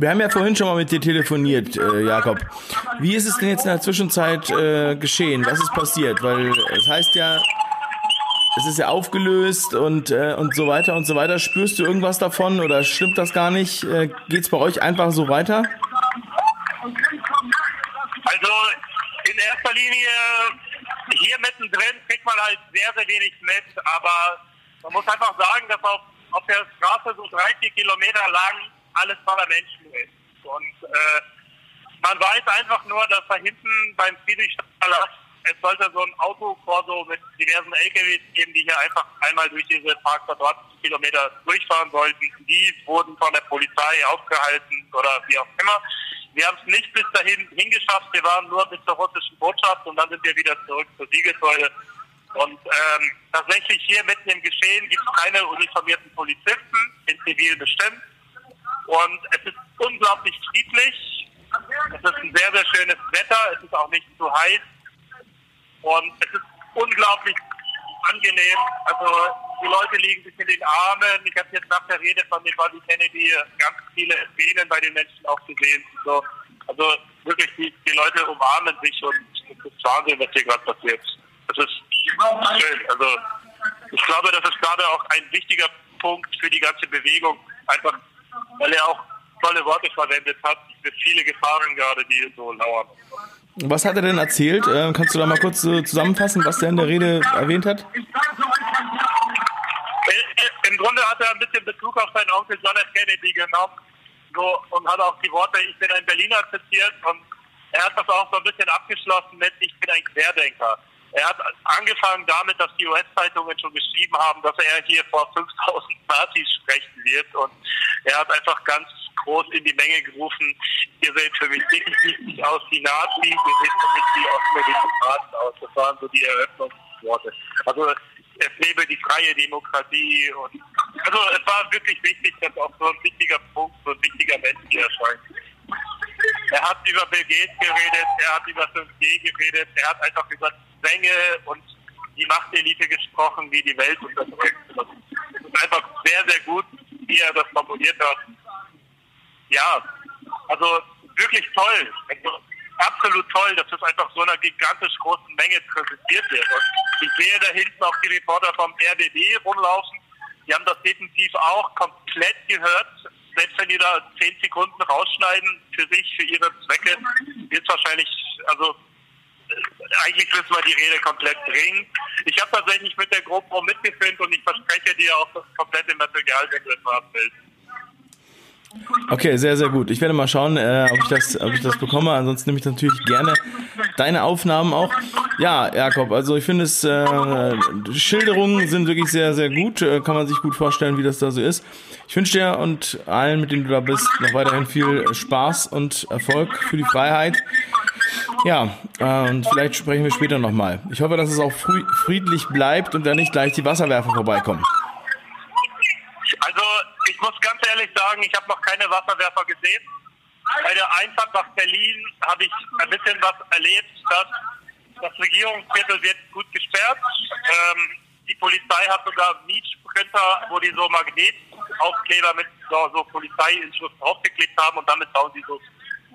Wir haben ja vorhin schon mal mit dir telefoniert, äh, Jakob. Wie ist es denn jetzt in der Zwischenzeit äh, geschehen? Was ist passiert? Weil es heißt ja, es ist ja aufgelöst und, äh, und so weiter und so weiter. Spürst du irgendwas davon oder stimmt das gar nicht? Äh, Geht es bei euch einfach so weiter? Also in erster Linie hier mittendrin kriegt man halt sehr, sehr wenig mit, aber man muss einfach sagen, dass auf, auf der Straße so drei, vier Kilometer lang alles voller Menschen ist. Und äh, man weiß einfach nur, dass da hinten beim Friedrichstadtpalast es sollte so ein Autokorso mit diversen LKWs geben, die hier einfach einmal durch diese Kilometer durchfahren sollten. Die wurden von der Polizei aufgehalten oder wie auch immer. Wir haben es nicht bis dahin hingeschafft. Wir waren nur bis zur russischen Botschaft und dann sind wir wieder zurück zur Siegessäule. Und ähm, tatsächlich hier mitten im Geschehen gibt es keine uniformierten Polizisten, in Zivil bestimmt. Und es ist unglaublich friedlich. Es ist ein sehr, sehr schönes Wetter. Es ist auch nicht zu heiß. Und es ist unglaublich angenehm. Also die Leute liegen sich in den Armen. Ich habe jetzt nach der Rede von dem Bobby Kennedy ganz viele Tränen bei den Menschen auch gesehen. So, also wirklich, die, die Leute umarmen sich und es ist Wahnsinn, was hier gerade passiert. Das ist schön. Also ich glaube, das ist gerade auch ein wichtiger Punkt für die ganze Bewegung. Einfach, weil er auch tolle Worte verwendet hat für viele Gefahren gerade, die so lauern. Was hat er denn erzählt? Äh, kannst du da mal kurz äh, zusammenfassen, was der in der Rede erwähnt hat? Im Grunde hat er ein bisschen Bezug auf seinen Onkel John F. Kennedy genommen so, und hat auch die Worte, ich bin ein Berliner zitiert und er hat das auch so ein bisschen abgeschlossen mit, ich bin ein Querdenker. Er hat angefangen damit, dass die US-Zeitungen schon geschrieben haben, dass er hier vor 5000 Nazis sprechen wird und er hat einfach ganz groß in die Menge gerufen, ihr seht für mich definitiv nicht aus wie Nazis, ihr seht für mich wie Ostmediterranen aus. Das waren so die Eröffnungsworte. Also es lebe die freie Demokratie und also es war wirklich wichtig, dass auch so ein wichtiger Punkt, so ein wichtiger Mensch hier erscheint. Er hat über Bill Gates geredet, er hat über 5G geredet, er hat einfach über Zwänge und die Machtelite gesprochen, wie die Welt unterdrückt. Das ist einfach sehr, sehr gut, wie er das formuliert hat. Ja, also wirklich toll. Also, absolut toll, dass das einfach so einer gigantisch großen Menge präsentiert wird. Und ich sehe da hinten auch die Reporter vom RBB rumlaufen. Die haben das definitiv auch komplett gehört. Selbst wenn die da zehn Sekunden rausschneiden für sich, für ihre Zwecke, wird es wahrscheinlich, also eigentlich müssen wir die Rede komplett bringen. Ich habe tatsächlich mit der GoPro mitgefilmt und ich verspreche dir auch das komplette Material weggriffen abbilden. Okay, sehr, sehr gut. Ich werde mal schauen, äh, ob, ich das, ob ich das bekomme. Ansonsten nehme ich natürlich gerne deine Aufnahmen auch. Ja, Jakob, also ich finde es, äh, Schilderungen sind wirklich sehr, sehr gut. Äh, kann man sich gut vorstellen, wie das da so ist. Ich wünsche dir und allen, mit denen du da bist, noch weiterhin viel Spaß und Erfolg für die Freiheit. Ja, äh, und vielleicht sprechen wir später nochmal. Ich hoffe, dass es auch friedlich bleibt und da nicht gleich die Wasserwerfer vorbeikommen. Also ich muss ganz ehrlich sagen, ich habe noch keine Wasserwerfer gesehen. Bei der Einfahrt nach Berlin habe ich ein bisschen was erlebt, dass das Regierungsviertel wird gut gesperrt. Ähm, die Polizei hat sogar Mietsprinter, wo die so Magnetaufkleber mit so, so Polizeiinschrift draufgeklebt haben und damit bauen sie so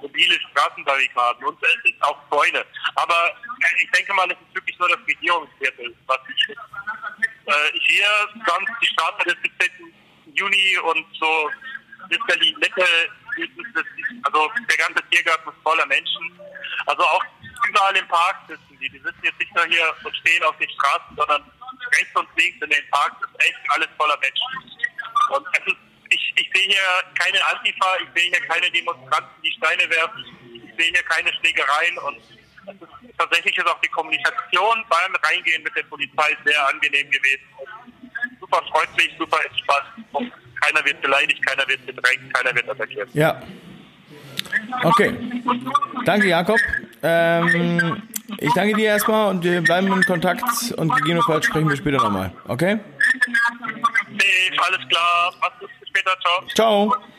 mobile Straßenbarrikaden und es ist auch Zäune. Aber ich denke mal, es ist wirklich nur das Regierungsviertel, was ich äh, hier sonst die Straße des 17. Juni und so bis Berlin Mitte, also der ganze Tiergarten ist voller Menschen. Also auch überall im Park sitzen die. Die sitzen jetzt nicht nur hier und stehen auf den Straßen, sondern rechts und links in den Parks ist echt alles voller Menschen. Und es ist, sehe hier keine Antifa, ich sehe hier keine Demonstranten, die Steine werfen, ich sehe hier keine Schlägereien und ist, tatsächlich ist auch die Kommunikation beim Reingehen mit der Polizei sehr angenehm gewesen super freundlich, super entspannt. Keiner wird beleidigt, keiner wird bedrängt, keiner wird attackiert. Ja. Okay. Danke, Jakob. Ähm, ich danke dir erstmal und wir bleiben in Kontakt und gegebenenfalls sprechen wir später nochmal. Okay? Nee, alles klar. Gut. Bis später. Ciao. Ciao.